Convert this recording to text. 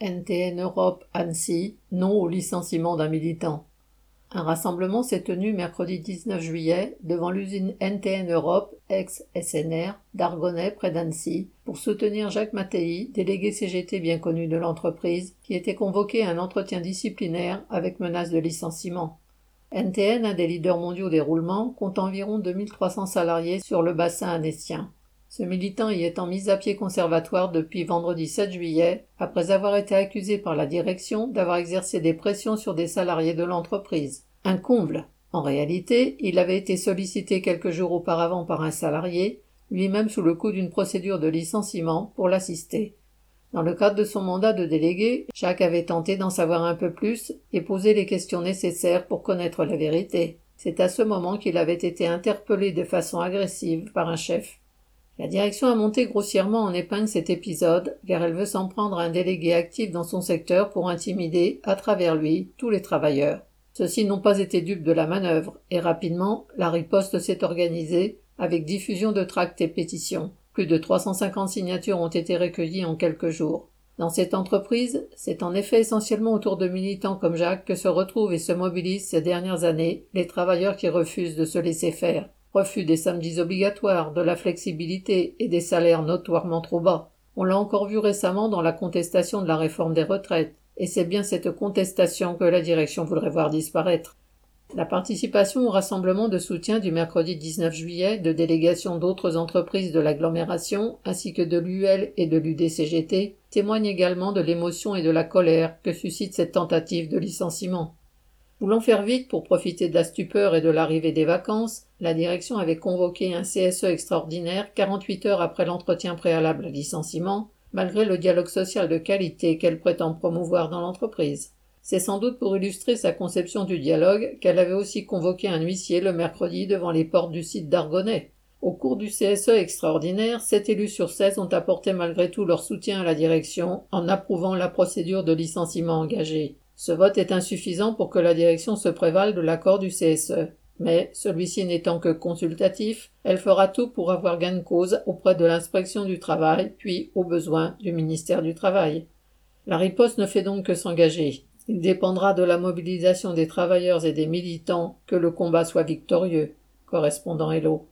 NTN Europe Annecy, non au licenciement d'un militant. Un rassemblement s'est tenu mercredi 19 juillet devant l'usine NTN Europe, ex-SNR, d'Argonnet près d'Annecy, pour soutenir Jacques Mattei, délégué CGT bien connu de l'entreprise, qui était convoqué à un entretien disciplinaire avec menace de licenciement. NTN, un des leaders mondiaux des roulements, compte environ 2300 salariés sur le bassin annécien. Ce militant y étant mis à pied conservatoire depuis vendredi 7 juillet, après avoir été accusé par la direction d'avoir exercé des pressions sur des salariés de l'entreprise. Un comble. En réalité, il avait été sollicité quelques jours auparavant par un salarié, lui-même sous le coup d'une procédure de licenciement, pour l'assister. Dans le cadre de son mandat de délégué, Jacques avait tenté d'en savoir un peu plus et posé les questions nécessaires pour connaître la vérité. C'est à ce moment qu'il avait été interpellé de façon agressive par un chef. La direction a monté grossièrement en épingle cet épisode, car elle veut s'en prendre à un délégué actif dans son secteur pour intimider, à travers lui, tous les travailleurs. Ceux-ci n'ont pas été dupes de la manœuvre, et rapidement, la riposte s'est organisée, avec diffusion de tracts et pétitions. Plus de 350 signatures ont été recueillies en quelques jours. Dans cette entreprise, c'est en effet essentiellement autour de militants comme Jacques que se retrouvent et se mobilisent ces dernières années les travailleurs qui refusent de se laisser faire refus des samedis obligatoires, de la flexibilité et des salaires notoirement trop bas. On l'a encore vu récemment dans la contestation de la réforme des retraites, et c'est bien cette contestation que la direction voudrait voir disparaître. La participation au rassemblement de soutien du mercredi 19 juillet de délégations d'autres entreprises de l'agglomération ainsi que de l'UL et de l'UDCGT témoigne également de l'émotion et de la colère que suscite cette tentative de licenciement. Voulant faire vite pour profiter de la stupeur et de l'arrivée des vacances, la direction avait convoqué un CSE extraordinaire 48 heures après l'entretien préalable à licenciement, malgré le dialogue social de qualité qu'elle prétend promouvoir dans l'entreprise. C'est sans doute pour illustrer sa conception du dialogue qu'elle avait aussi convoqué un huissier le mercredi devant les portes du site d'Argonnet. Au cours du CSE extraordinaire, sept élus sur 16 ont apporté malgré tout leur soutien à la direction en approuvant la procédure de licenciement engagée. Ce vote est insuffisant pour que la direction se prévale de l'accord du CSE. Mais, celui-ci n'étant que consultatif, elle fera tout pour avoir gain de cause auprès de l'inspection du travail, puis, au besoin, du ministère du Travail. La riposte ne fait donc que s'engager. Il dépendra de la mobilisation des travailleurs et des militants que le combat soit victorieux. Correspondant Hello.